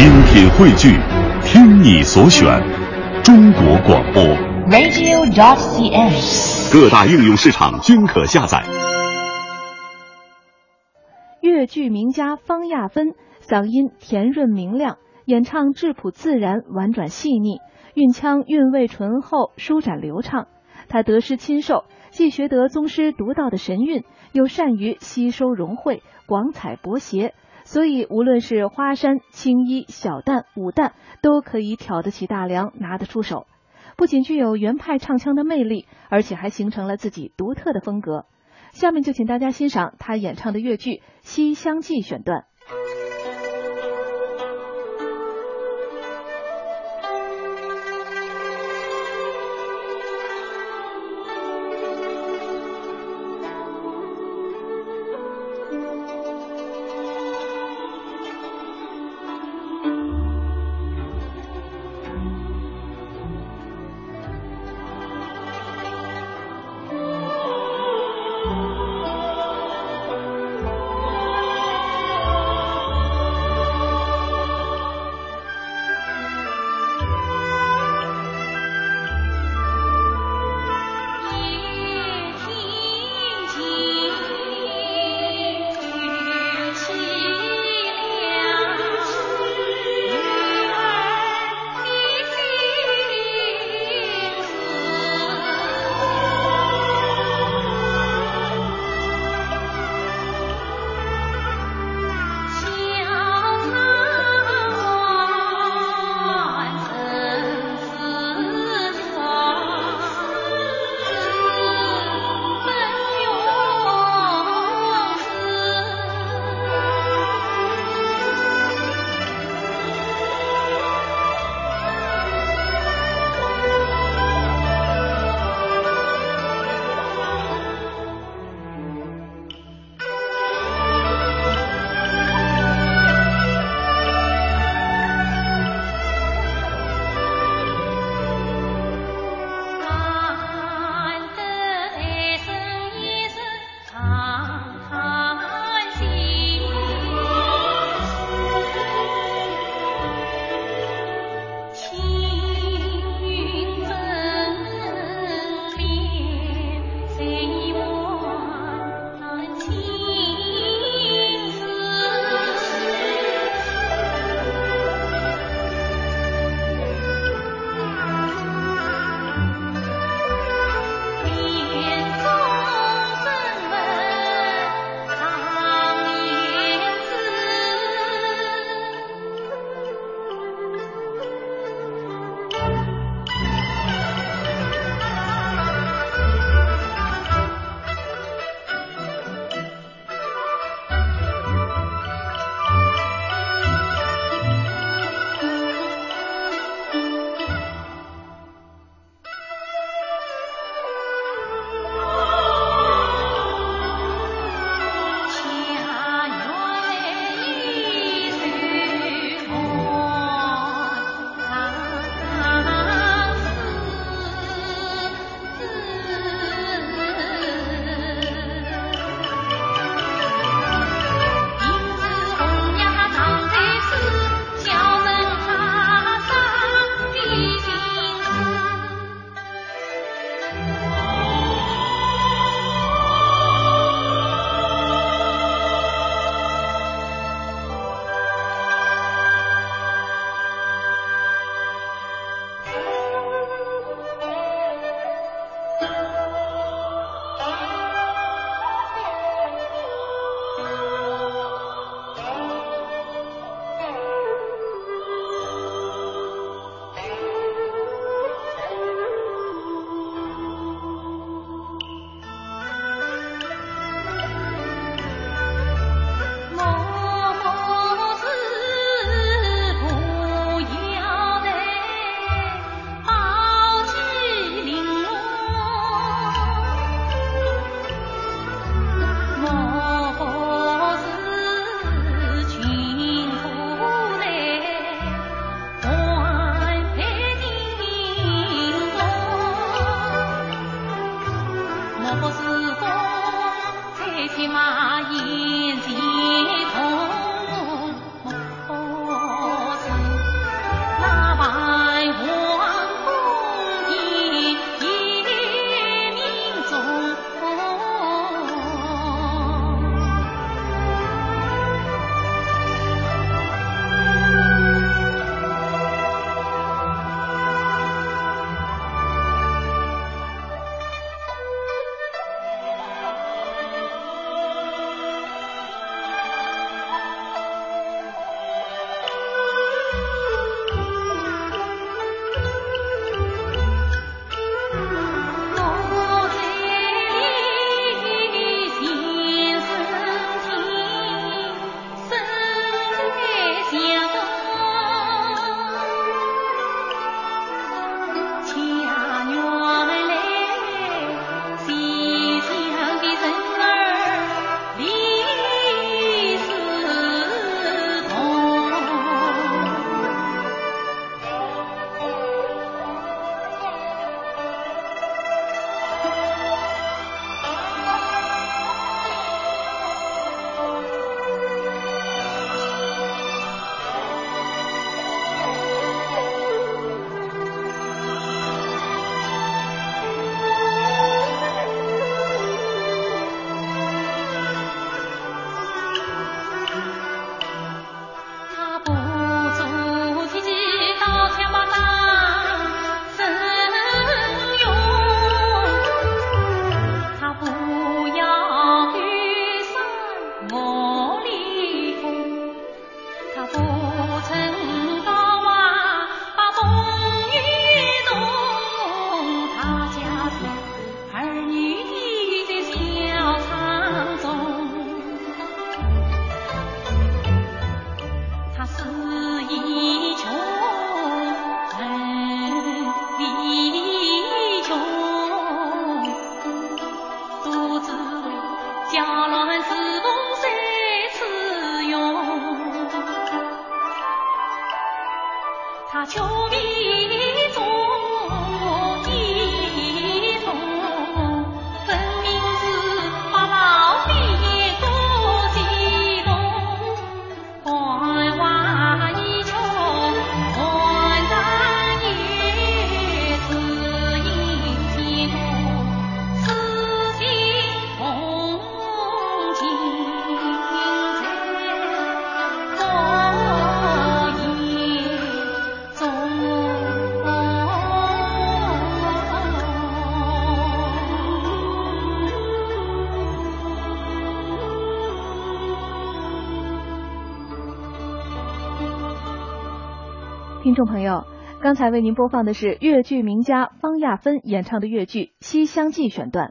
精品汇聚，听你所选，中国广播。radio.dot.cn，。各大应用市场均可下载。粤剧名家方亚芬，嗓音甜润明亮，演唱质朴自然、婉转细腻，韵腔韵味醇厚、舒展流畅。他得师亲授，既学得宗师独到的神韵，又善于吸收融汇、广采博谐，所以无论是花山、青衣、小旦、武旦，都可以挑得起大梁，拿得出手。不仅具有原派唱腔的魅力，而且还形成了自己独特的风格。下面就请大家欣赏他演唱的越剧《西厢记》选段。情。听众朋友，刚才为您播放的是越剧名家方亚芬演唱的越剧《西厢记》选段。